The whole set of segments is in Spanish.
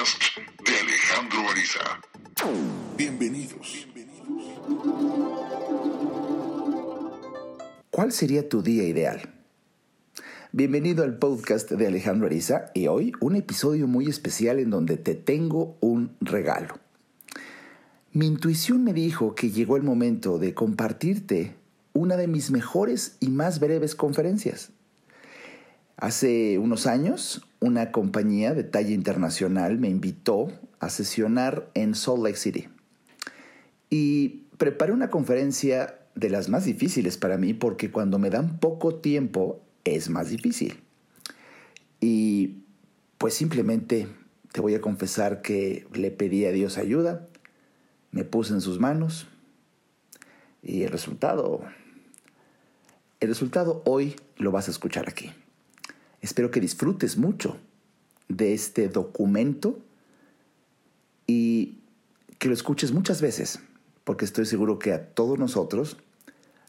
podcast de Alejandro Ariza. Bienvenidos. ¿Cuál sería tu día ideal? Bienvenido al podcast de Alejandro Ariza y hoy un episodio muy especial en donde te tengo un regalo. Mi intuición me dijo que llegó el momento de compartirte una de mis mejores y más breves conferencias. Hace unos años, una compañía de talla internacional me invitó a sesionar en Salt Lake City. Y preparé una conferencia de las más difíciles para mí porque cuando me dan poco tiempo es más difícil. Y pues simplemente te voy a confesar que le pedí a Dios ayuda, me puse en sus manos y el resultado, el resultado hoy lo vas a escuchar aquí. Espero que disfrutes mucho de este documento y que lo escuches muchas veces, porque estoy seguro que a todos nosotros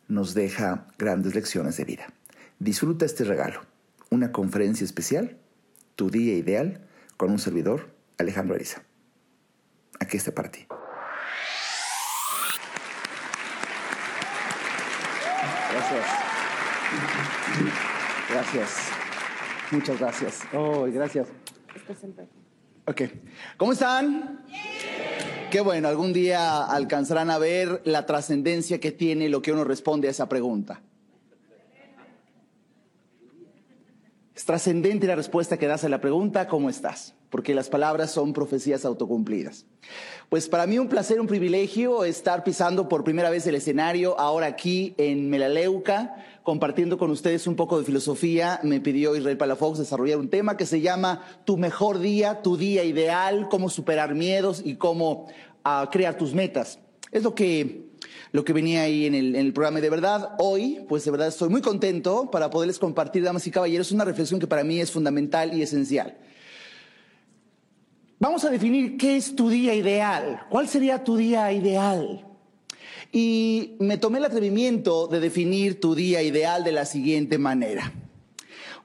nos deja grandes lecciones de vida. Disfruta este regalo, una conferencia especial, tu día ideal, con un servidor, Alejandro Ariza. Aquí está para ti. Gracias. Gracias. Muchas gracias. Oh, gracias. Ok. ¿Cómo están? Qué bueno, algún día alcanzarán a ver la trascendencia que tiene lo que uno responde a esa pregunta. Es trascendente la respuesta que das a la pregunta, ¿cómo estás? Porque las palabras son profecías autocumplidas. Pues para mí un placer, un privilegio estar pisando por primera vez el escenario, ahora aquí en Melaleuca, compartiendo con ustedes un poco de filosofía. Me pidió Israel Palafox desarrollar un tema que se llama Tu mejor día, tu día ideal, cómo superar miedos y cómo uh, crear tus metas. Es lo que lo que venía ahí en el, en el programa. de verdad, hoy, pues de verdad estoy muy contento para poderles compartir, damas y caballeros, una reflexión que para mí es fundamental y esencial. Vamos a definir qué es tu día ideal. ¿Cuál sería tu día ideal? Y me tomé el atrevimiento de definir tu día ideal de la siguiente manera.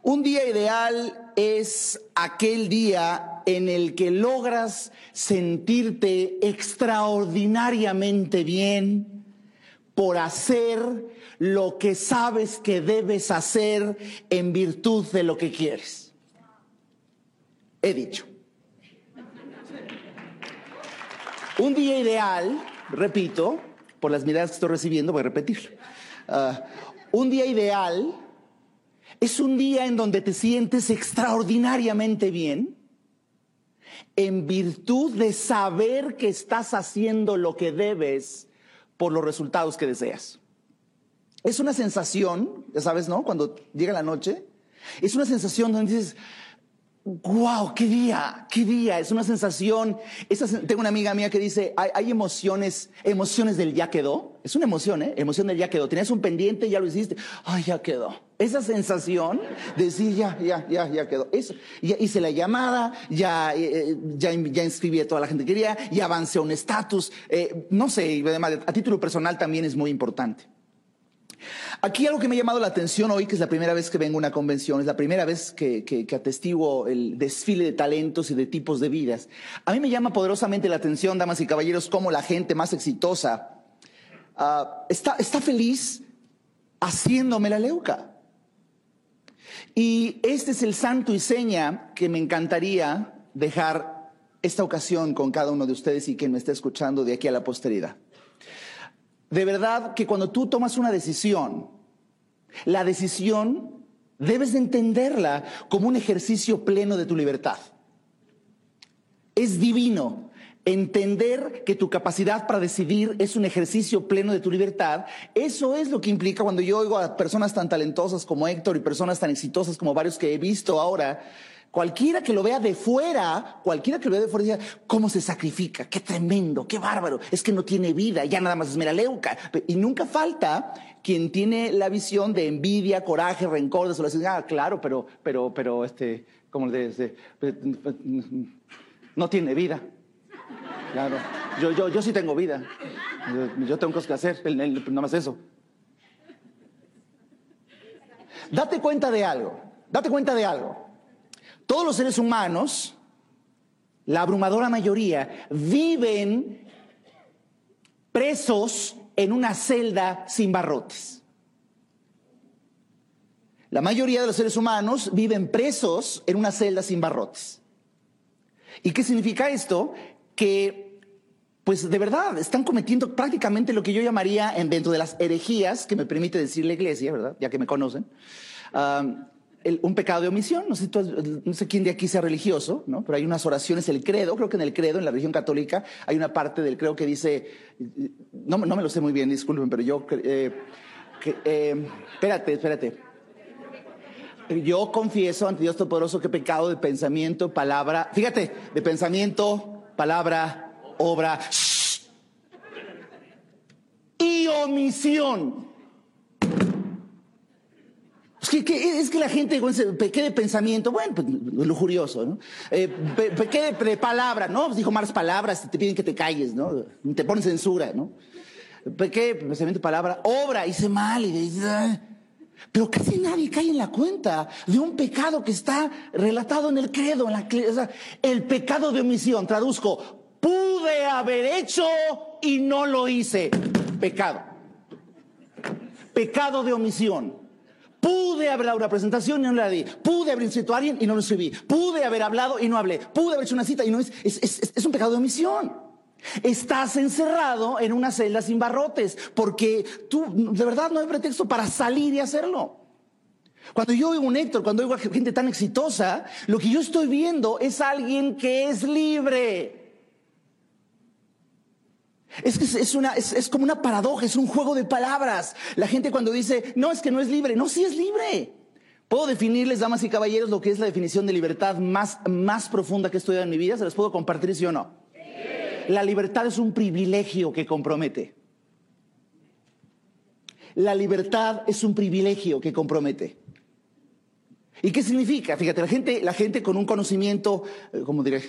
Un día ideal es aquel día en el que logras sentirte extraordinariamente bien, por hacer lo que sabes que debes hacer en virtud de lo que quieres. He dicho. Un día ideal, repito, por las miradas que estoy recibiendo, voy a repetirlo. Ah, un día ideal es un día en donde te sientes extraordinariamente bien en virtud de saber que estás haciendo lo que debes por los resultados que deseas. Es una sensación, ya sabes, ¿no? Cuando llega la noche, es una sensación donde dices, wow, qué día, qué día. Es una sensación. tengo una amiga mía que dice, hay, emociones, emociones del ya quedó. Es una emoción, ¿eh? Emoción del ya quedó. Tienes un pendiente, ya lo hiciste. Ay, ya quedó. Esa sensación de decir, ya, ya, ya, ya quedó. Eso. Ya hice la llamada, ya, eh, eh, ya, ya inscribí a toda la gente que quería, ya avancé a un estatus. Eh, no sé, además, a título personal también es muy importante. Aquí algo que me ha llamado la atención hoy, que es la primera vez que vengo a una convención, es la primera vez que, que, el desfile de talentos y de tipos de vidas. A mí me llama poderosamente la atención, damas y caballeros, cómo la gente más exitosa uh, está, está feliz haciéndome la leuca. Y este es el santo y seña que me encantaría dejar esta ocasión con cada uno de ustedes y quien me esté escuchando de aquí a la posteridad. De verdad que cuando tú tomas una decisión, la decisión debes de entenderla como un ejercicio pleno de tu libertad. Es divino entender que tu capacidad para decidir es un ejercicio pleno de tu libertad. Eso es lo que implica cuando yo oigo a personas tan talentosas como Héctor y personas tan exitosas como varios que he visto ahora Cualquiera que lo vea de fuera, cualquiera que lo vea de fuera, diga, ¿cómo se sacrifica? Qué tremendo, qué bárbaro. Es que no tiene vida, ya nada más es meraleuca. Y nunca falta quien tiene la visión de envidia, coraje, rencor, desolación. Ah, claro, pero, pero, pero, este, como de, este, no tiene vida. Claro. Yo, yo, yo sí tengo vida. Yo, tengo cosas que hacer, nada más eso. Date cuenta de algo. Date cuenta de algo. Todos los seres humanos la abrumadora mayoría, viven presos en una celda sin barrotes. La mayoría de los seres humanos viven presos en una celda sin barrotes. ¿Y qué significa esto? Que, pues de verdad, están cometiendo prácticamente lo que yo llamaría, en, dentro de las herejías, que me permite decir la iglesia, ¿verdad? Ya que me conocen, un pecado de omisión. No sé, quién de aquí sea religioso. Pero hay unas oraciones, el credo, creo que en el credo, en la religión católica, hay una parte del credo que dice, no, no me lo sé muy bien, disculpen, pero yo, eh, eh, espérate, espérate. Yo confieso ante Dios Todopoderoso que pecado de pensamiento, palabra, fíjate, de pensamiento, palabra, obra y omisión. Es que, es que la gente pequé de pensamiento, bueno, pues lujurioso, ¿no? Eh, pequé de, palabra, ¿no? Pues dijo malas palabras, te piden que te calles, ¿no? Te ponen censura, ¿no? Pequé de pensamiento, palabra, obra, hice mal y pero casi nadie cae en la cuenta de un pecado que está relatado en el credo, en la, o el pecado de omisión. Traduzco, pude haber hecho y no lo hice. Pecado. Pecado de omisión. Pude haber dado una presentación y no la di. Pude haber inscrito a alguien y no lo escribí. Pude haber hablado y no hablé. Pude haber hecho una cita y no es, es, es, es un pecado de omisión. Estás encerrado en una celda sin barrotes, porque tú, de verdad, no hay pretexto para salir y hacerlo. Cuando yo oigo un Héctor, cuando oigo a gente tan exitosa, lo que yo estoy viendo es alguien que es libre. Es que es, una, es, es, como una paradoja, es un juego de palabras. La gente cuando dice, no, es que no es libre, no, sí es libre. Puedo definirles, damas y caballeros, lo que es la definición de libertad más, más profunda que he estudiado en mi vida. ¿Se les puedo compartir, sí o no? La libertad es un privilegio que compromete. La libertad es un privilegio que compromete. ¿Y qué significa? Fíjate, la gente, la gente con un conocimiento, eh, como diré,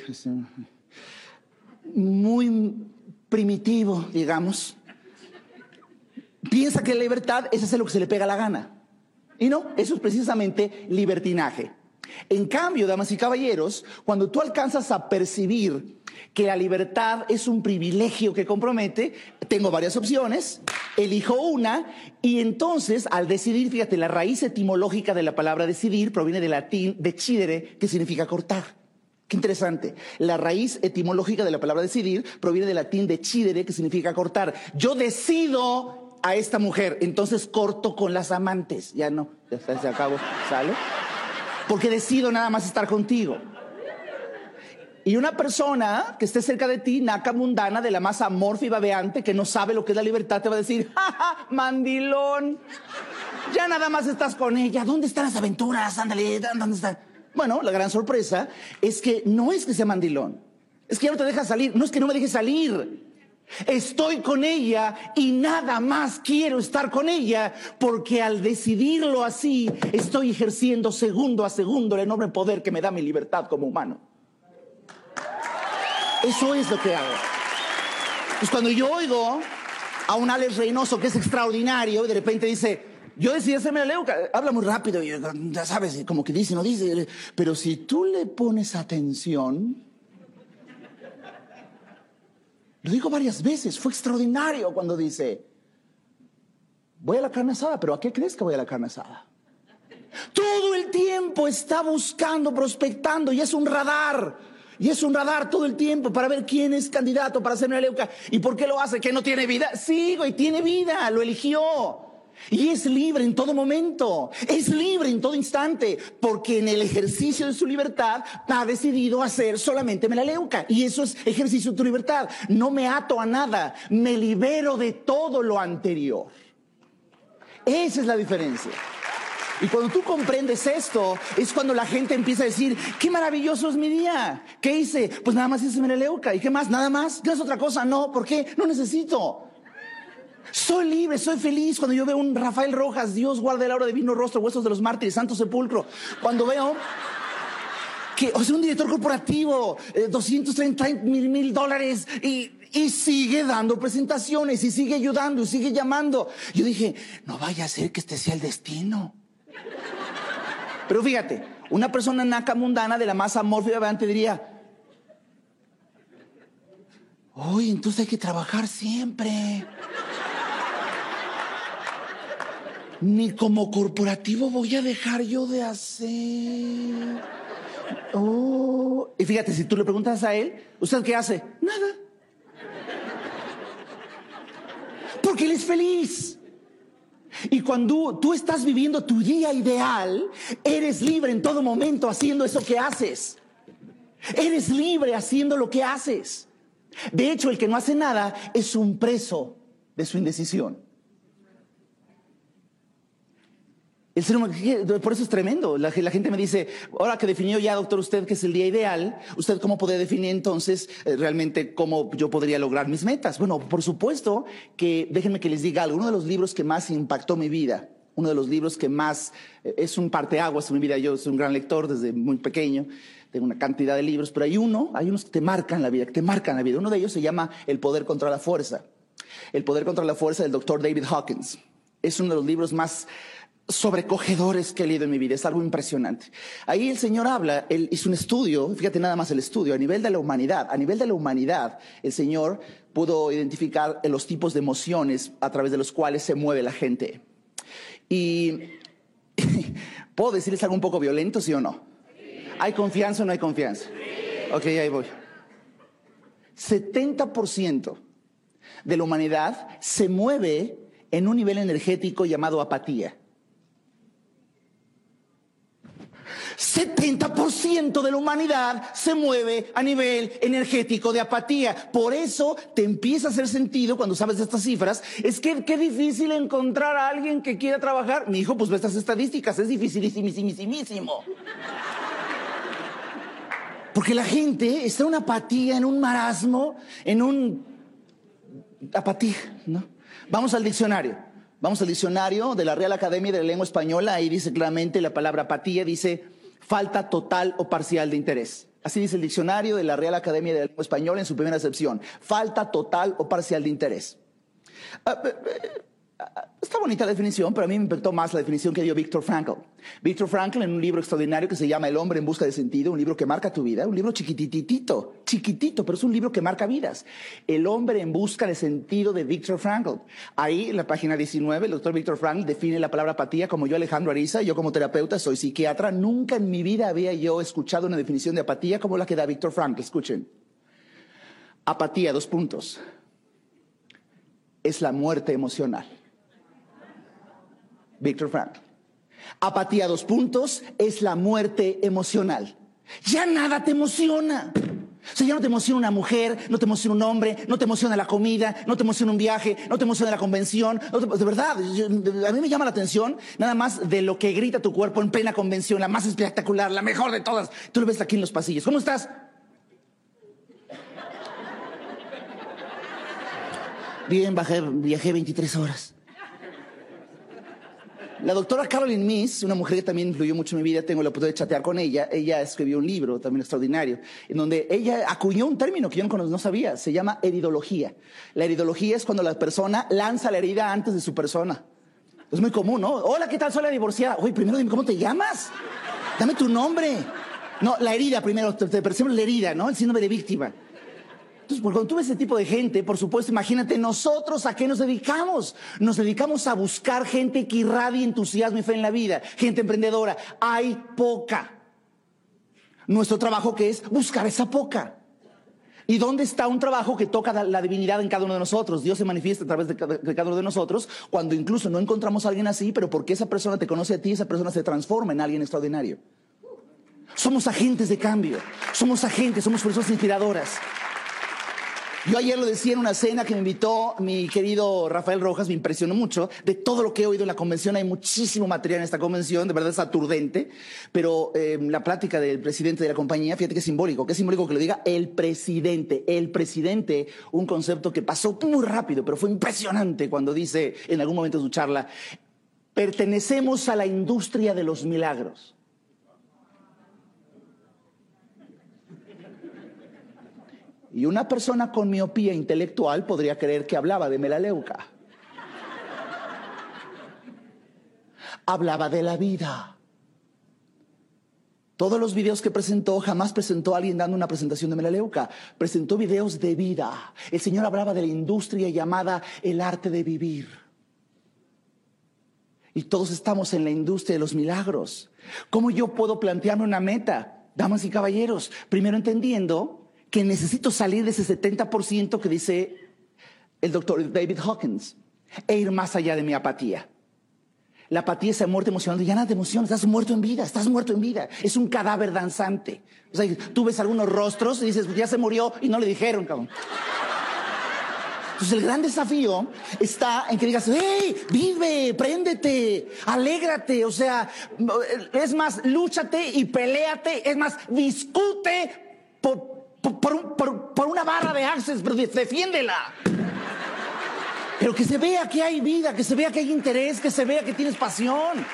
muy primitivo, digamos, piensa que la libertad es hacer lo que se le pega la gana. Y no, eso es precisamente libertinaje. En cambio, damas y caballeros, cuando tú alcanzas a percibir que la libertad es un privilegio que compromete, tengo varias opciones, elijo una y entonces al decidir, fíjate, la raíz etimológica de la palabra decidir proviene del latín decidere, que significa cortar. Qué interesante. La raíz etimológica de la palabra decidir proviene del latín decidere, que significa cortar. Yo decido a esta mujer, entonces corto con las amantes. Ya no, ya se acabó, ¿sale? porque decido nada más estar contigo. Y una persona que esté cerca de ti, naca mundana, de la más amorfa y babeante, que no sabe lo que es la libertad, te va a decir, ¡Ja, mandilón. Ya nada más estás con ella. ¿Dónde están las aventuras? Ándale, ¿dónde están? Bueno, la gran sorpresa es que no es que sea mandilón. Es que ya no te deja salir. No es que no me deje salir. Estoy con ella y nada más quiero estar con ella porque al decidirlo así estoy ejerciendo segundo a segundo el enorme poder que me da mi libertad como humano. Eso es lo que hago. Pues cuando yo oigo a un Alex Reynoso que es extraordinario y de repente dice, yo decidí hacerme la leuca, habla muy rápido y ya sabes, como que dice, no dice, pero si tú le pones atención, lo digo varias veces, fue extraordinario cuando dice, voy a la carne asada, pero ¿a qué crees que voy a la carne asada? Todo el tiempo está buscando, prospectando y es un radar. Y es un radar todo el tiempo para ver quién es candidato para hacerme la leuca. ¿Y por qué lo hace? ¿Que no tiene vida? Sí, güey, tiene vida, lo eligió. Y es libre en todo momento, es libre en todo instante, porque en el ejercicio de su libertad ha decidido hacer solamente melaleuca. Y eso es ejercicio de tu libertad. No me ato a nada, me libero de todo lo anterior. Esa es la diferencia. Y cuando tú comprendes esto, es cuando la gente empieza a decir, qué maravilloso es mi día. ¿Qué hice? Pues nada más hice melaleuca. ¿Y qué más? Nada más. ¿Qué es otra cosa? No, ¿por qué? No necesito. Soy libre, soy feliz cuando yo veo un Rafael Rojas, Dios guarde la hora de vino rostro, huesos de los mártires, santo sepulcro. Cuando veo que, o sea, un director corporativo, 230 eh, mil mil dólares y, sigue dando presentaciones y sigue ayudando y sigue llamando. Yo dije, no vaya a ser que este sea el destino. Pero fíjate, una persona naca mundana de la masa amorfa te diría, Uy, entonces hay que trabajar siempre. Ni como corporativo voy a dejar yo de hacer. Oh. Y fíjate, si tú le preguntas a él, ¿usted qué hace? Nada. Porque él es feliz. Y cuando tú estás viviendo tu día ideal, eres libre en todo momento haciendo eso que haces. Eres libre haciendo lo que haces. De hecho, el que no hace nada es un preso de su indecisión. Por eso es tremendo. La, gente me dice, ahora que definió ya, doctor, usted que es el día ideal, ¿usted cómo puede definir entonces eh, realmente cómo yo podría lograr mis metas? Bueno, por supuesto que déjenme que les diga algo. Uno de los libros que más impactó mi vida, uno de los libros que más eh, es un parteaguas en mi vida. Yo soy un gran lector desde muy pequeño, tengo una cantidad de libros, pero hay uno, hay unos que te marcan la vida, que te marcan la vida. Uno de ellos se llama El poder contra la fuerza. El poder contra la fuerza del doctor David Hawkins. Es uno de los libros más sobrecogedores que he leído en mi vida. Es algo impresionante. Ahí el Señor habla, él hizo un estudio, fíjate nada más el estudio, a nivel de la humanidad. A nivel de la humanidad, el Señor pudo identificar los tipos de emociones a través de los cuales se mueve la gente. Y ¿puedo decirles algo un poco violento, sí o no? ¿Hay confianza o no hay confianza? Ok, ahí voy. 70% de la humanidad se mueve en un nivel energético llamado apatía. 70% de la humanidad se mueve a nivel energético de apatía. Por eso te empieza a hacer sentido cuando sabes estas cifras. Es que qué difícil encontrar a alguien que quiera trabajar. Mi hijo, pues ve estas estadísticas, es dificilísimo. Porque la gente está en una apatía, en un marasmo, en un apatía, ¿no? Vamos al diccionario. Vamos al diccionario de la Real Academia de la Lengua Española. Ahí dice claramente la palabra apatía, dice falta total o parcial de interés. Así dice el diccionario de la Real Academia de la Lengua Española en su primera acepción. Falta total o parcial de interés. Está bonita la definición, pero a mí me impactó más la definición que dio Víctor Frankl. Víctor Frankl en un libro extraordinario que se llama El hombre en busca de sentido, un libro que marca tu vida, un libro chiquititito, chiquitito, pero es un libro que marca vidas. El hombre en busca de sentido de Víctor Frankl. Ahí, en la página 19, el doctor Víctor Frankl define la palabra apatía como yo, Alejandro Ariza, yo como terapeuta soy psiquiatra, nunca en mi vida había yo escuchado una definición de apatía como la que da Víctor Frankl. Escuchen. Apatía, dos puntos. Es la muerte emocional. Víctor Frank. Apatía, dos puntos, es la muerte emocional. Ya nada te emociona. O sea, ya no te emociona una mujer, no te emociona un hombre, no te emociona la comida, no te emociona un viaje, no te emociona la convención. de verdad, a mí me llama la atención nada más de lo que grita tu cuerpo en plena convención, la más espectacular, la mejor de todas. Tú lo ves aquí en los pasillos. ¿Cómo estás? Bien, bajé, viajé 23 horas. La doctora Caroline Miss, una mujer que también influyó mucho en mi vida, tengo la oportunidad de chatear con ella. Ella escribió un libro también extraordinario, en donde ella acuñó un término que yo no, sabía, se llama heridología. La heridología es cuando la persona lanza la herida antes de su persona. Es muy común, ¿no? Hola, ¿qué tal? Soy la divorciada. Oye, primero dime cómo te llamas. Dame tu nombre. No, la herida primero, te, te la herida, ¿no? El síndrome de víctima. Entonces, cuando tú ves ese tipo de gente, por supuesto, imagínate nosotros a qué nos dedicamos. Nos dedicamos a buscar gente que irradie entusiasmo y fe en la vida, gente emprendedora. Hay poca. Nuestro trabajo que es buscar esa poca. ¿Y dónde está un trabajo que toca la divinidad en cada uno de nosotros? Dios se manifiesta a través de cada, uno de nosotros cuando incluso no encontramos a alguien así, pero porque esa persona te conoce a ti, esa persona se transforma en alguien extraordinario. Somos agentes de cambio, somos agentes, somos personas inspiradoras. Yo ayer lo decía en una cena que me invitó mi querido Rafael Rojas, me impresionó mucho de todo lo que he oído en la convención. Hay muchísimo material en esta convención, de verdad es aturdente, pero eh, la plática del presidente de la compañía, fíjate que es simbólico, que es simbólico que lo diga el presidente, el presidente, un concepto que pasó muy rápido, pero fue impresionante cuando dice en algún momento de su charla, pertenecemos a la industria de los milagros. Y una persona con miopía intelectual podría creer que hablaba de melaleuca. Hablaba de la vida. Todos los videos que presentó, jamás presentó a alguien dando una presentación de Melaleuca. Presentó videos de vida. El Señor hablaba de la industria llamada el arte de vivir. Y todos estamos en la industria de los milagros. ¿Cómo yo puedo plantearme una meta? Damas y caballeros, primero entendiendo que necesito salir de ese 70% que dice el doctor David Hawkins e ir más allá de mi apatía. La apatía es la muerte emocional. Ya nada de emoción, estás muerto en vida, estás muerto en vida. Es un cadáver danzante. O sea, tú ves algunos rostros y dices, ya se murió y no le dijeron, cabrón. Entonces el gran desafío está en que digas, hey, vive, préndete, alégrate, o sea, es más, lúchate y peleate, es más, discute por, por una barra de access, pero defiéndela. Pero que se vea que hay vida, que se vea que hay interés, que se vea que tienes pasión.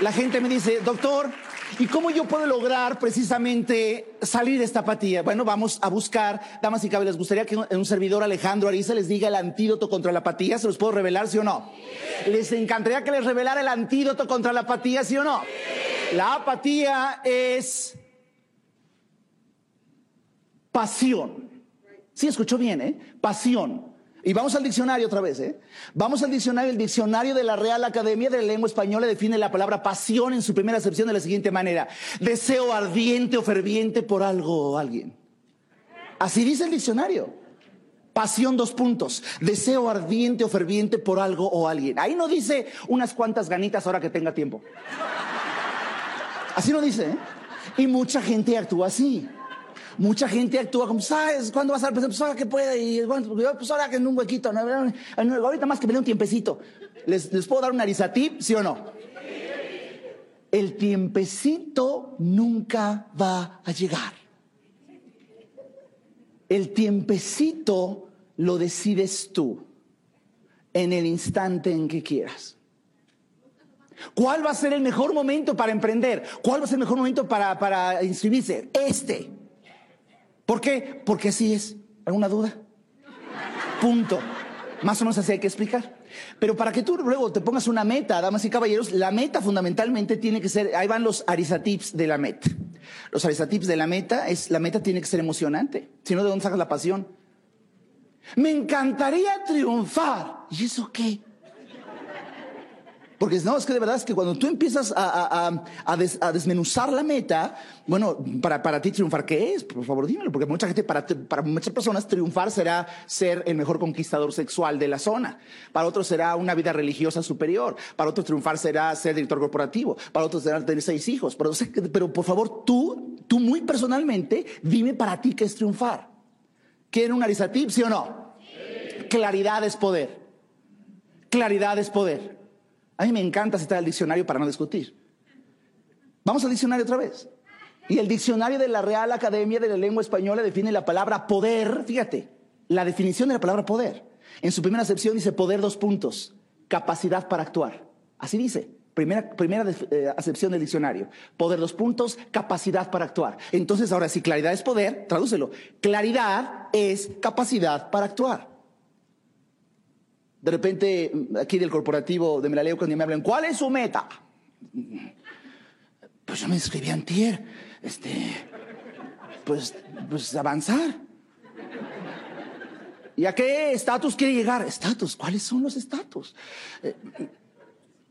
La gente me dice, doctor, ¿y cómo yo puedo lograr precisamente salir de esta apatía? Bueno, vamos a buscar, damas y caballeros, ¿les gustaría que un servidor Alejandro Ariza les diga el antídoto contra la apatía? ¿Se los puedo revelar, sí o no? ¿Les encantaría que les revelara el antídoto contra la apatía, sí o no? La apatía es pasión. Sí, escuchó bien, ¿eh? Pasión. Y vamos al diccionario otra vez, ¿eh? Vamos al diccionario. El diccionario de la Real Academia de la Lengua Española define la palabra pasión en su primera acepción de la siguiente manera. Deseo ardiente o ferviente por algo o alguien. Así dice el diccionario. Pasión, dos puntos. Deseo ardiente o ferviente por algo o alguien. Ahí no dice unas cuantas ganitas ahora que tenga tiempo. Así no dice, ¿eh? Y mucha gente actúa así. Mucha gente actúa como, ¿sabes cuándo vas a dar Pues ahora que puede, y pues ahora que en un huequito, ahorita más que me un tiempecito. ¿Les, ¿Les puedo dar un arizatip, sí o no? El tiempecito nunca va a llegar. El tiempecito lo decides tú en el instante en que quieras. ¿Cuál va a ser el mejor momento para emprender? ¿Cuál va a ser el mejor momento para, para inscribirse? Este. ¿Por qué? Porque así es. ¿Alguna duda? Punto. Más o menos así hay que explicar. Pero para que tú luego te pongas una meta, damas y caballeros, la meta fundamentalmente tiene que ser, ahí van los arizatips de la meta. Los arizatips de la meta es, la meta tiene que ser emocionante. Si no, ¿de dónde sacas la pasión? Me encantaría triunfar. ¿Y eso qué? Porque no, es que de verdad es que cuando tú empiezas a, desmenuzar la meta, bueno, para, para, ti triunfar, ¿qué es? Por favor, dímelo, porque mucha gente, para, para muchas personas triunfar será ser el mejor conquistador sexual de la zona. Para otros será una vida religiosa superior. Para otros triunfar será ser director corporativo. Para otros será tener seis hijos. Pero, pero por favor, tú, tú muy personalmente, dime para ti qué es triunfar. ¿Quieren un arizatip, sí o no? Claridad es poder. Claridad es poder. A mí me encanta citar el diccionario para no discutir. Vamos al diccionario otra vez. Y el diccionario de la Real Academia de la Lengua Española define la palabra poder, fíjate, la definición de la palabra poder. En su primera acepción dice poder dos puntos, capacidad para actuar. Así dice, primera, primera eh, acepción del diccionario. Poder dos puntos, capacidad para actuar. Entonces ahora si claridad es poder, tradúcelo. Claridad es capacidad para actuar. De repente, aquí del corporativo de Melaleo, cuando me hablan, ¿cuál es su meta? Pues yo me inscribí antier. Este, pues, pues avanzar. ¿Y a qué estatus quiere llegar? Estatus, ¿cuáles son los estatus? Eh,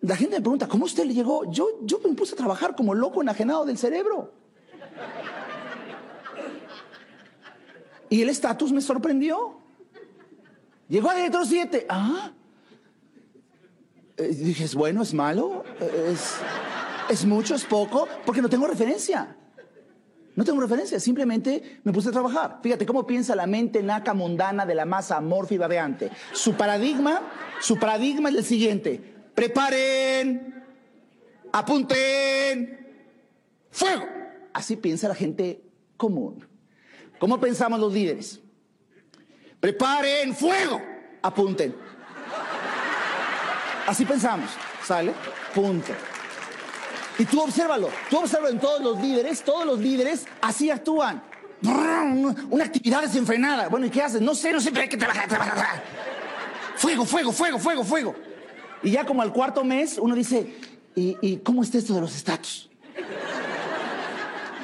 la gente me pregunta, ¿cómo usted le llegó? Yo, yo me puse a trabajar como loco enajenado del cerebro. Y el estatus me sorprendió. Llegó a director 7. Ah. Eh, dije, ¿es bueno? ¿Es malo? ¿Es, ¿Es mucho? ¿Es poco? Porque no tengo referencia. No tengo referencia, simplemente me puse a trabajar. Fíjate cómo piensa la mente naca mundana de la masa amorfa y babeante. Su paradigma, su paradigma es el siguiente. Preparen, apunten, fuego. Así piensa la gente común. ¿Cómo pensamos los líderes? Preparen fuego. Apunten. Así pensamos. ¿Sale? Punto. Y tú obsérvalo. Tú observa en todos los líderes. Todos los líderes así actúan. Una actividad desenfrenada. Bueno, ¿y qué hacen? No sé, no sé, pero hay que trabajar, trabajar. Fuego, fuego, fuego, fuego, fuego. Y ya como al cuarto mes uno dice, ¿y, y cómo está esto de los estatus?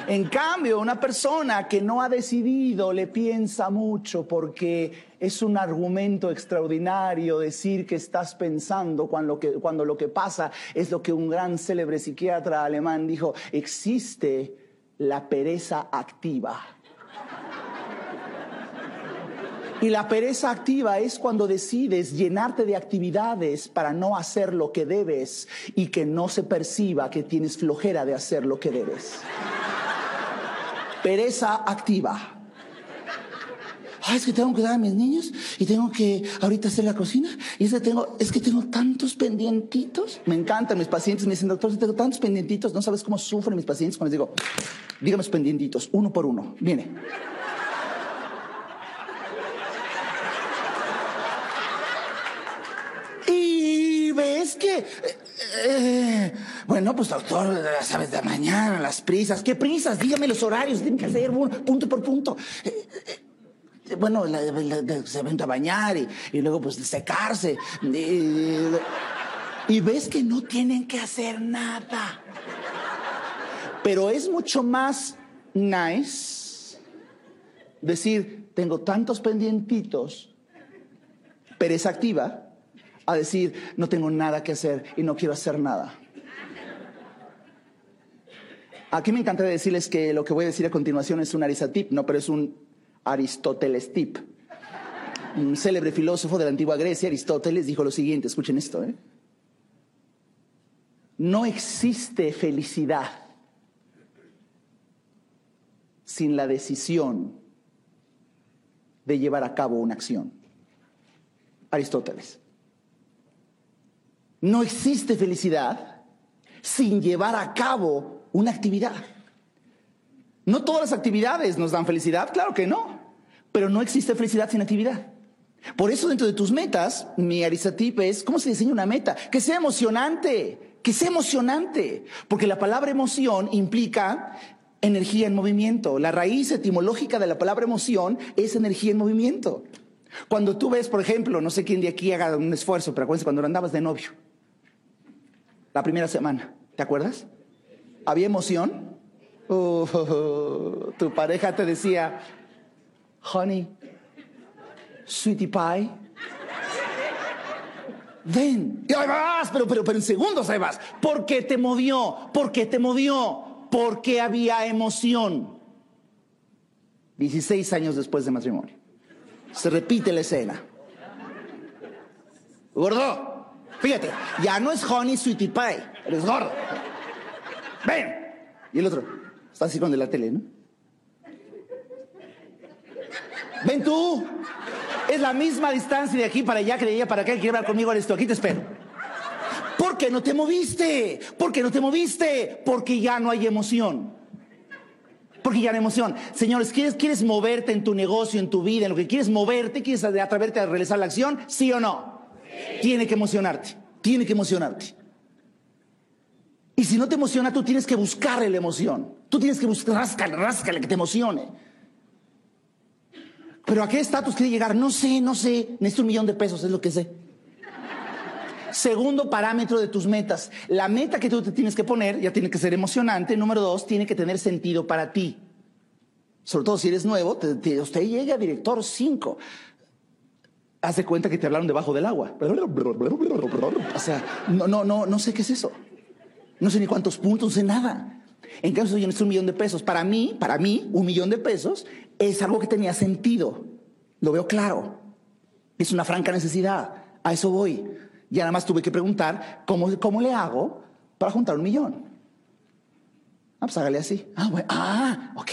En cambio, una persona que no ha decidido le piensa mucho porque es un argumento extraordinario decir que estás pensando cuando lo que, cuando lo que pasa es lo que un gran célebre psiquiatra alemán dijo, existe la pereza activa. Y la pereza activa es cuando decides llenarte de actividades para no hacer lo que debes y que no se perciba que tienes flojera de hacer lo que debes. Pereza activa. Ay, es que tengo que dar a mis niños y tengo que ahorita hacer la cocina. Y es que tengo, es que tengo tantos pendientitos. Me encantan mis pacientes. Me dicen, doctor, tengo tantos pendientitos. No sabes cómo sufren mis pacientes cuando les digo, dígame los pendientitos, uno por uno. Viene. Y ves que eh, eh, bueno, pues doctor, sabes, de mañana, las prisas. ¿Qué prisas? Dígame los horarios, tienen que hacer punto por punto. Eh, eh, bueno, se ven a bañar y, luego pues secarse. y ves que no tienen que hacer nada. Pero es mucho más nice decir, tengo tantos pendientitos, pereza activa, a decir, no tengo nada que hacer y no quiero hacer nada. Aquí me encantaría decirles que lo que voy a decir a continuación es un arisatip, no, pero es un Aristóteles tip. Un célebre filósofo de la antigua Grecia, Aristóteles, dijo lo siguiente, escuchen esto, ¿eh? No existe felicidad sin la decisión de llevar a cabo una acción. Aristóteles. No existe felicidad sin llevar a cabo una actividad. No todas las actividades nos dan felicidad, claro que no, pero no existe felicidad sin actividad. Por eso dentro de tus metas, mi arisatip es, ¿cómo se diseña una meta? Que sea emocionante, que sea emocionante, porque la palabra emoción implica energía en movimiento. La raíz etimológica de la palabra emoción es energía en movimiento. Cuando tú ves, por ejemplo, no sé quién de aquí haga un esfuerzo, pero acuérdense cuando andabas de novio, la primera semana, ¿te acuerdas? ¿Había emoción? Uh, tu pareja te decía, honey, sweetie pie, ven. Y ahí vas, pero, pero, pero en segundos ahí vas. ¿Por qué te movió? ¿Por qué te movió? Porque había emoción. 16 años después de matrimonio. Se repite la escena. Gordo, Fíjate, ya no es honey sweetie pie, eres gordo. Ven. Y el otro, está así con de la tele, ¿no? Ven tú. Es la misma distancia de aquí para allá que de allá para acá. Quiere hablar conmigo, esto. Aquí te espero. ¿Por qué no te moviste? ¿Por qué no te moviste? Porque ya no hay emoción. Porque ya no hay emoción. Señores, ¿quieres, ¿quieres moverte en tu negocio, en tu vida, en lo que quieres moverte? ¿Quieres atreverte a realizar la acción? ¿Sí o no? Tiene que emocionarte, tiene que emocionarte. Y si no te emociona, tú tienes que buscarle la emoción. Tú tienes que buscar, rascale, rascale, que te emocione. Pero ¿a qué estatus quiere llegar? No sé, no sé. Necesito un millón de pesos, es lo que sé. Segundo parámetro de tus metas. La meta que tú te tienes que poner ya tiene que ser emocionante. Número dos, tiene que tener sentido para ti. Sobre todo si eres nuevo, usted llega a director 5 hace cuenta que te hablaron debajo del agua. O sea, no, no, no, no sé qué es eso. No sé ni cuántos puntos, no sé nada. En cambio, yo necesito un millón de pesos. Para mí, para mí, un millón de pesos es algo que tenía sentido. Lo veo claro. Es una franca necesidad. A eso voy. Ya nada más tuve que preguntar cómo, cómo le hago para juntar un millón. Ah, pues hágale así. Ah, bueno. ah, ok.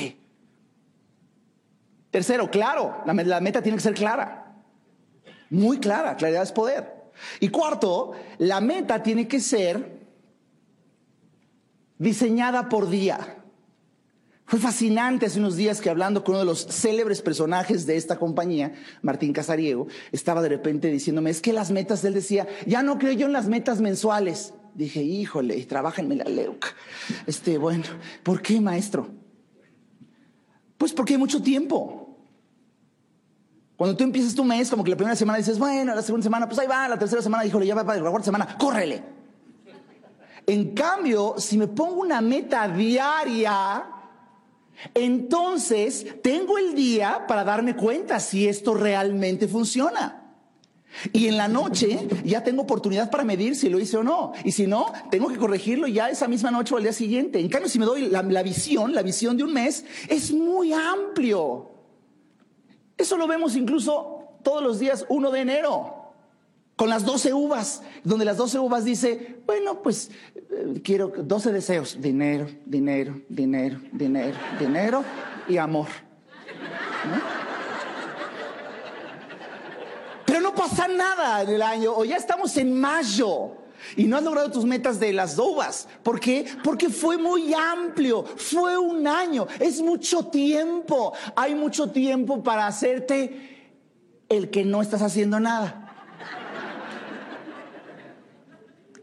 Tercero, claro, la meta tiene que ser clara. Muy clara, claridad es poder. Y cuarto, la meta tiene que ser diseñada por día. Fue fascinante hace unos días que hablando con uno de los célebres personajes de esta compañía, Martín Casariego, estaba de repente diciéndome, es que las metas, él decía, ya no creo yo en las metas mensuales. Dije, híjole, y trabaja en la LEUC. Este, bueno, ¿por qué, maestro? Pues porque hay mucho tiempo. Cuando tú empiezas tu mes, como que la primera semana dices, bueno, la segunda semana, pues ahí va, la tercera semana, híjole, ya va para la cuarta semana, córrele. En cambio, si me pongo una meta diaria, Entonces, tengo el día para darme cuenta si esto realmente funciona. Y en la noche ya tengo oportunidad para medir si lo hice o no. Y si no, tengo que corregirlo ya esa misma noche o al día siguiente. En cambio, si me doy la, la visión, la visión de un mes, es muy amplio. Eso lo vemos incluso todos los días 1 de enero con las 12 uvas, donde las 12 uvas dice, bueno, pues eh, quiero 12 deseos, dinero, dinero, dinero, dinero, dinero y amor. Pero no pasa nada en el año, o ya estamos en mayo. Y no has logrado tus metas de las uvas. ¿Por qué? Porque fue muy amplio, fue un año, es mucho tiempo. Hay mucho tiempo para hacerte el que no estás haciendo nada.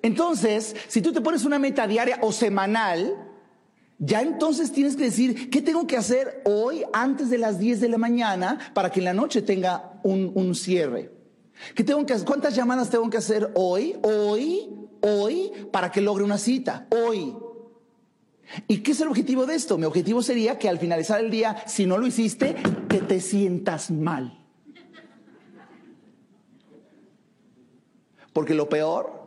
Entonces, si tú te pones una meta diaria o semanal, ya entonces tienes que decir, ¿qué tengo que hacer hoy antes de las 10 de la mañana para que en la noche tenga un, cierre? ¿Qué tengo que, ¿Cuántas llamadas tengo que hacer hoy, hoy, hoy, para que logre una cita? Hoy. ¿Y qué es el objetivo de esto? Mi objetivo sería que al finalizar el día, si no lo hiciste, que te sientas mal. Porque lo peor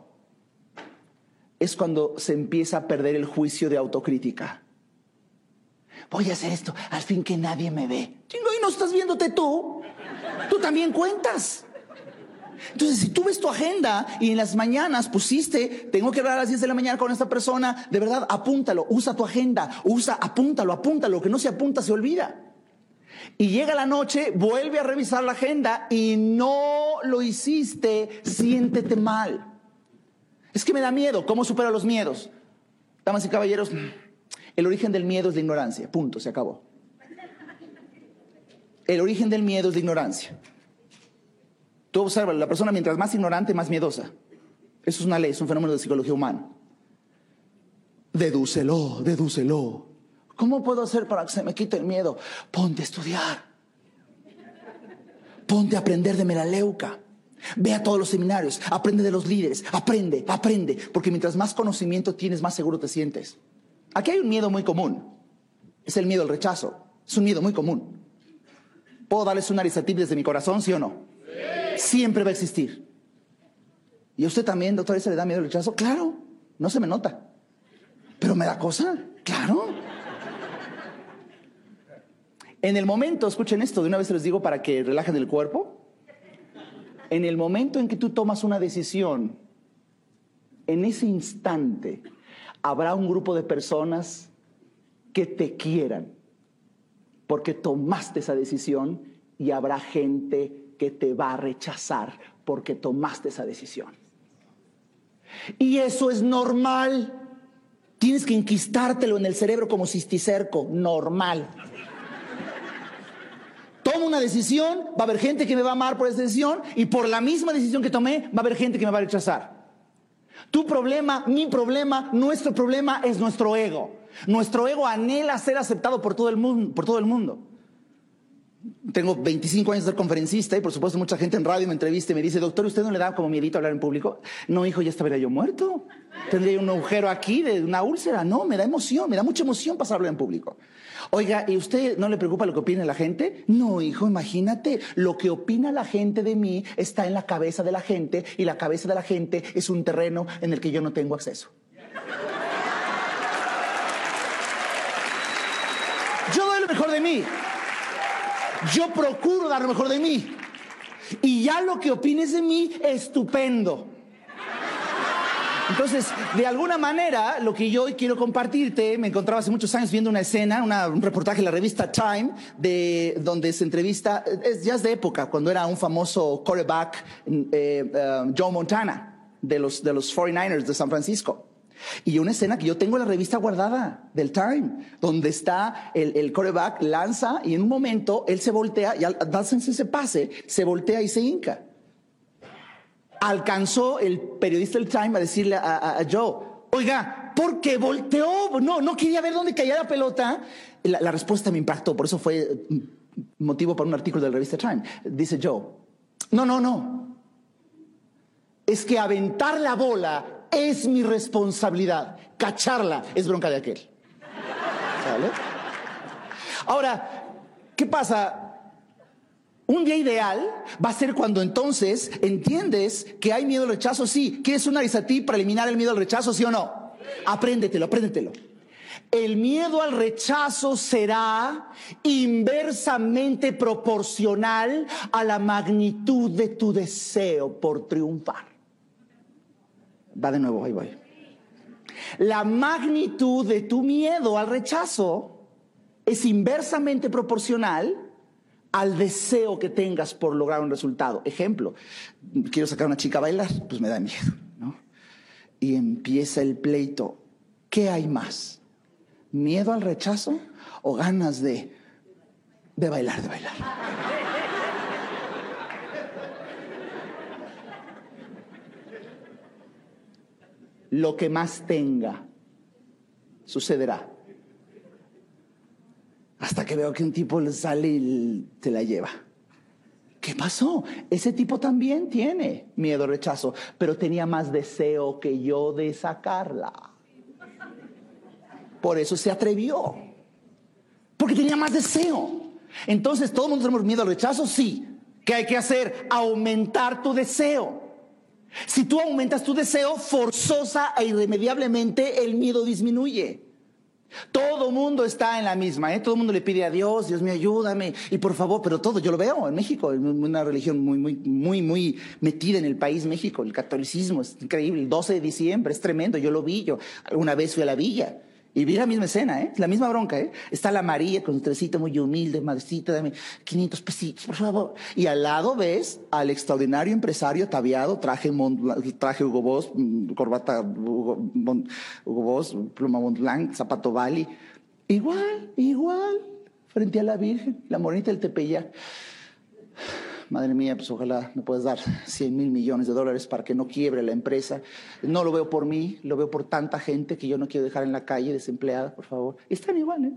es cuando se empieza a perder el juicio de autocrítica. Voy a hacer esto, al fin que nadie me ve. Y no estás viéndote tú. Tú también cuentas. Entonces, si tú ves tu agenda y en las mañanas pusiste, tengo que hablar a las 10 de la mañana con esta persona, de verdad, apúntalo, usa tu agenda, usa, apúntalo, apúntalo, que no se apunta se olvida. Y llega la noche, vuelve a revisar la agenda y no lo hiciste, siéntete mal. Es que me da miedo. ¿Cómo supero los miedos? Damas y caballeros, el origen del miedo es la ignorancia. Punto, se acabó. El origen del miedo es la ignorancia. Tú observas, la persona mientras más ignorante, más miedosa. Eso es una ley, es un fenómeno de psicología humana. Dedúcelo, dedúcelo. ¿Cómo puedo hacer para que se me quite el miedo? Ponte a estudiar. Ponte a aprender de melaleuca. Ve a todos los seminarios, aprende de los líderes, aprende, aprende, porque mientras más conocimiento tienes, más seguro te sientes. Aquí hay un miedo muy común, es el miedo al rechazo, es un miedo muy común. ¿Puedo darles una arisatip desde mi corazón, sí o no? Siempre va a existir. ¿Y a usted también, doctor, se le da miedo al rechazo? Claro, no se me nota. Pero me da cosa, claro. En el momento, escuchen esto, de una vez les digo para que relajen el cuerpo en el momento en que tú tomas una decisión, en ese instante habrá un grupo de personas que te quieran, porque tomaste esa decisión y habrá gente que te va a rechazar porque tomaste esa decisión. Y eso es normal. Tienes que inquistártelo en el cerebro como cisticerco, normal tomo una decisión, va a haber gente que me va a amar por esa decisión y por la misma decisión que tomé va a haber gente que me va a rechazar. Tu problema, mi problema, nuestro problema es nuestro ego. Nuestro ego anhela ser aceptado por todo el mundo. Tengo 25 años de ser conferencista y por supuesto mucha gente en radio me entrevista y me dice, doctor, ¿usted no le da como miedito hablar en público? No, hijo, ya estaría yo muerto. Tendría un agujero aquí de una úlcera. No, me da emoción, me da mucha emoción pasarlo en público. Oiga, ¿y usted no le preocupa lo que opina la gente? No, hijo, imagínate, lo que opina la gente de mí está en la cabeza de la gente y la cabeza de la gente es un terreno en el que yo no tengo acceso. Yo doy lo mejor de mí. Yo procuro dar lo mejor de mí. Y ya lo que opines de mí, estupendo. Entonces, de alguna manera, lo que yo quiero compartirte, me encontraba hace muchos años viendo una escena, un reportaje en la revista Time, de, donde se entrevista, es, ya es de época, cuando era un famoso quarterback, eh, eh, Joe Montana, de los, de los 49ers de San Francisco. Y una escena que yo tengo en la revista guardada del Time, donde está el, el coreback, lanza y en un momento él se voltea y al darse ese pase, se voltea y se hinca. Alcanzó el periodista del Time a decirle a, Joe, oiga, ¿por qué volteó? No, no quería ver dónde caía la pelota. La, respuesta me impactó, por eso fue motivo para un artículo de la revista Time. Dice Joe, no, no, no. Es que aventar la bola es mi responsabilidad. Cacharla es bronca de aquel. Ahora, ¿qué pasa? Un día ideal va a ser cuando entonces entiendes que hay miedo al rechazo, sí. ¿Quieres una ti para eliminar el miedo al rechazo, sí o no? Apréndetelo, apréndetelo. El miedo al rechazo será inversamente proporcional a la magnitud de tu deseo por triunfar. Va de nuevo, ahí voy. La magnitud de tu miedo al rechazo es inversamente proporcional al deseo que tengas por lograr un resultado. Ejemplo, quiero sacar a una chica a bailar, pues me da miedo, ¿no? Y empieza el pleito. ¿Qué hay más? ¿Miedo al rechazo o ganas de, de bailar, de bailar? Lo que más tenga sucederá. Hasta que veo que un tipo le sale y te la lleva. ¿Qué pasó? Ese tipo también tiene miedo, rechazo, pero tenía más deseo que yo de sacarla. Por eso se atrevió. Porque tenía más deseo. Entonces, ¿todo el mundo tenemos miedo al rechazo? Sí. ¿Qué hay que hacer? Aumentar tu deseo. Si tú aumentas tu deseo, forzosa e irremediablemente el miedo disminuye. Todo mundo está en la misma, ¿eh? todo mundo le pide a Dios, Dios me ayúdame, y por favor, pero todo, yo lo veo en México, una religión muy, muy, muy, muy metida en el país México, el catolicismo es increíble, el 12 de diciembre es tremendo, yo lo vi, yo alguna vez fui a la villa, y vi la misma escena, ¿eh? La misma bronca, ¿eh? Está la María con su trecita muy humilde, madrecita, dame 500 pesitos, por favor. Y al lado ves al extraordinario empresario ataviado, traje, traje Hugo Boss, mm, corbata Hugo, Boss, pluma Montblanc, zapato Bali. Igual, igual, frente a la Virgen, la morenita del Tepeyac madre mía, pues ojalá me puedas dar 100 mil millones de dólares para que no quiebre la empresa. No lo veo por mí, lo veo por tanta gente que yo no quiero dejar en la calle desempleada, por favor. Y están igual, ¿eh?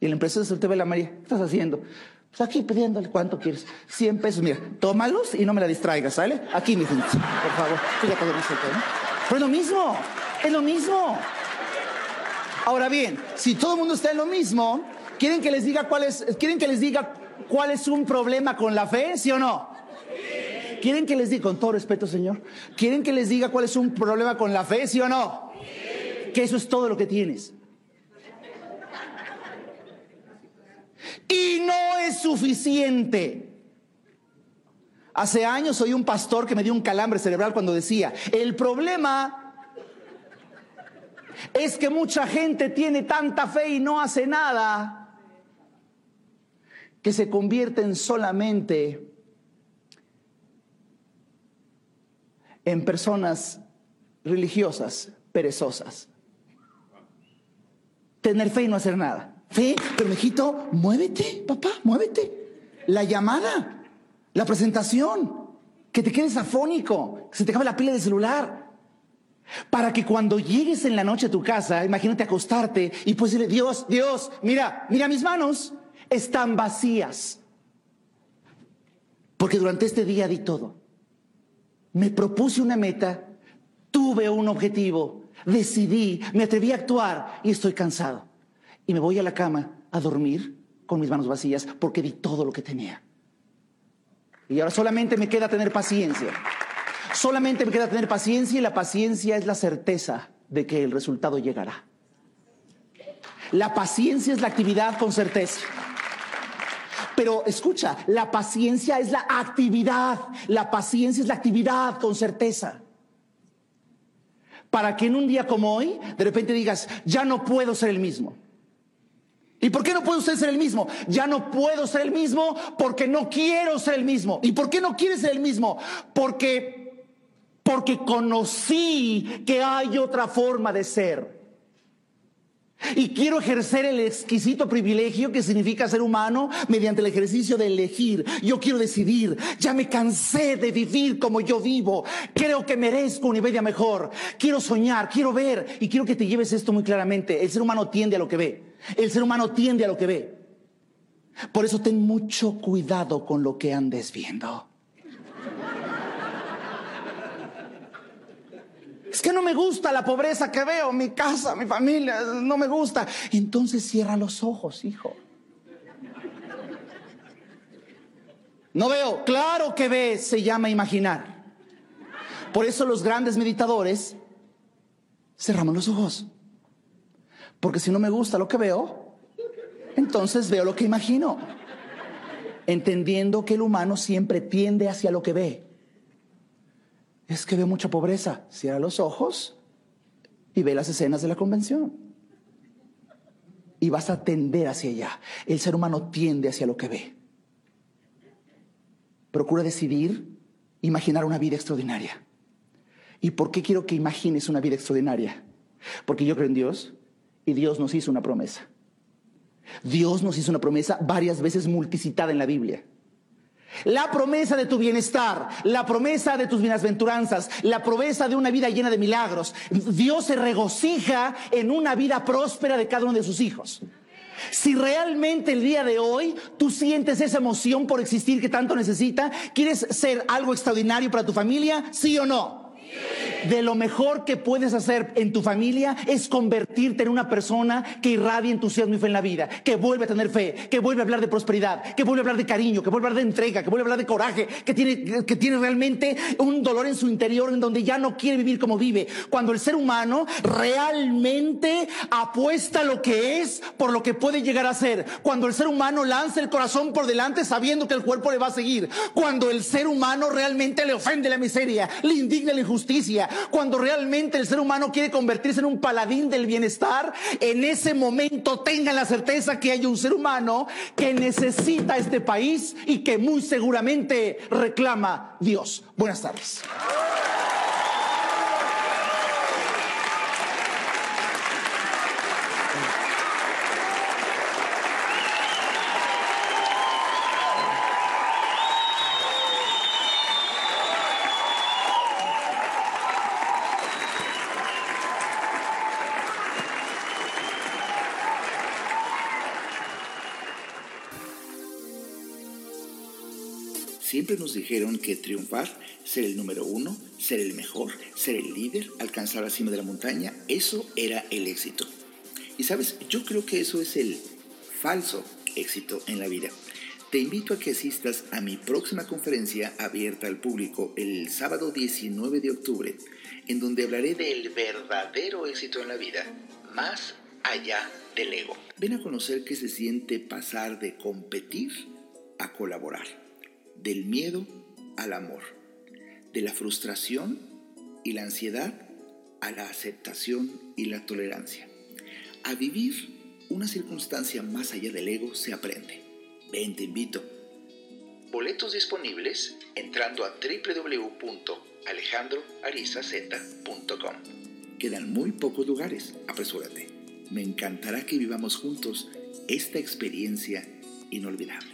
Y la empresa se te ve la María, ¿qué estás haciendo? Pues aquí pidiéndole cuánto quieres. 100 pesos, mira, tómalos y no me la distraigas, ¿sale? Aquí, mi gente, por favor. Fíjate. Pero es lo mismo, es lo mismo. Ahora bien, si todo el mundo está en lo mismo, ¿quieren que les diga cuál es, quieren que les diga cuál es un problema con la fe, sí o no? ¿Quieren que les diga, con todo respeto, Señor, quieren que les diga cuál es un problema con la fe, sí o no? Que eso es todo lo que tienes. Y no es suficiente. Hace años oí un pastor que me dio un calambre cerebral cuando decía, el problema es que mucha gente tiene tanta fe y no hace nada que se convierten solamente en personas religiosas, perezosas. Tener fe y no hacer nada. Fe, pero mijito, muévete, papá, muévete. La llamada, la presentación, que te quedes afónico, que se te acabe la pila de celular. Para que cuando llegues en la noche a tu casa, imagínate acostarte y pues decirle, Dios, Dios, mira, mira mis manos están vacías. Porque durante este día di todo. Me propuse una meta, tuve un objetivo, decidí, me atreví a actuar y estoy cansado. Y me voy a la cama a dormir con mis manos vacías porque di todo lo que tenía. Y ahora solamente me queda tener paciencia. Solamente me queda tener paciencia y la paciencia es la certeza de que el resultado llegará. La paciencia es la actividad con certeza. Pero escucha, la paciencia es la actividad, la paciencia es la actividad con certeza. Para que en un día como hoy, de repente digas, ya no puedo ser el mismo. ¿Y por qué no puedo ser el mismo? Ya no puedo ser el mismo porque no quiero ser el mismo. ¿Y por qué no quieres ser el mismo? Porque, porque conocí que hay otra forma de ser. Y quiero ejercer el exquisito privilegio que significa ser humano mediante el ejercicio de elegir. Yo quiero decidir. Ya me cansé de vivir como yo vivo. Creo que merezco una vida mejor. Quiero soñar, quiero ver. Y quiero que te lleves esto muy claramente. El ser humano tiende a lo que ve. El ser humano tiende a lo que ve. Por eso ten mucho cuidado con lo que andes viendo. es que no me gusta la pobreza que veo, mi casa, mi familia, no me gusta. Entonces cierra los ojos, hijo. No veo, claro que ve, se llama imaginar. Por eso los grandes meditadores cerramos los ojos. Porque si no me gusta lo que veo, entonces veo lo que imagino. Entendiendo que el humano siempre tiende hacia lo que ve. Es que ve mucha pobreza. Cierra los ojos y ve las escenas de la convención. Y vas a tender hacia allá. El ser humano tiende hacia lo que ve. Procura decidir imaginar una vida extraordinaria. ¿Y por qué quiero que imagines una vida extraordinaria? Porque yo creo en Dios y Dios nos hizo una promesa. Dios nos hizo una promesa varias veces multicitada en la Biblia. La promesa de tu bienestar, la promesa de tus bienaventuranzas, la promesa de una vida llena de milagros. Dios se regocija en una vida próspera de cada uno de sus hijos. Si realmente el día de hoy tú sientes esa emoción por existir que tanto necesita, ¿quieres ser algo extraordinario para tu familia? ¿Sí o no? De lo mejor que puedes hacer en tu familia es convertirte en una persona que irradia entusiasmo y fe en la vida, que vuelve a tener fe, que vuelve a hablar de prosperidad, que vuelve a hablar de cariño, que vuelve a hablar de entrega, que vuelve a hablar de coraje, que tiene, que tiene realmente un dolor en su interior en donde ya no quiere vivir como vive. Cuando el ser humano realmente apuesta lo que es por lo que puede llegar a ser. Cuando el ser humano lanza el corazón por delante sabiendo que el cuerpo le va a seguir. Cuando el ser humano realmente le ofende la miseria, le indigna la cuando realmente el ser humano quiere convertirse en un paladín del bienestar, en ese momento tengan la certeza que hay un ser humano que necesita este país y que muy seguramente reclama Dios. Buenas tardes. Siempre nos dijeron que triunfar, ser el número uno, ser el mejor, ser el líder, alcanzar la cima de la montaña, eso era el éxito. Y sabes, yo creo que eso es el falso éxito en la vida. Te invito a que asistas a mi próxima conferencia abierta al público el sábado 19 de octubre, en donde hablaré del verdadero éxito en la vida, más allá del ego. Ven a conocer qué se siente pasar de competir a colaborar del miedo al amor, de la frustración y la ansiedad a la aceptación y la tolerancia. A vivir una circunstancia más allá del ego se aprende. Ven, te invito. Boletos disponibles entrando a www.alejandroarizaz.com. Quedan muy pocos lugares, apresúrate. Me encantará que vivamos juntos esta experiencia inolvidable.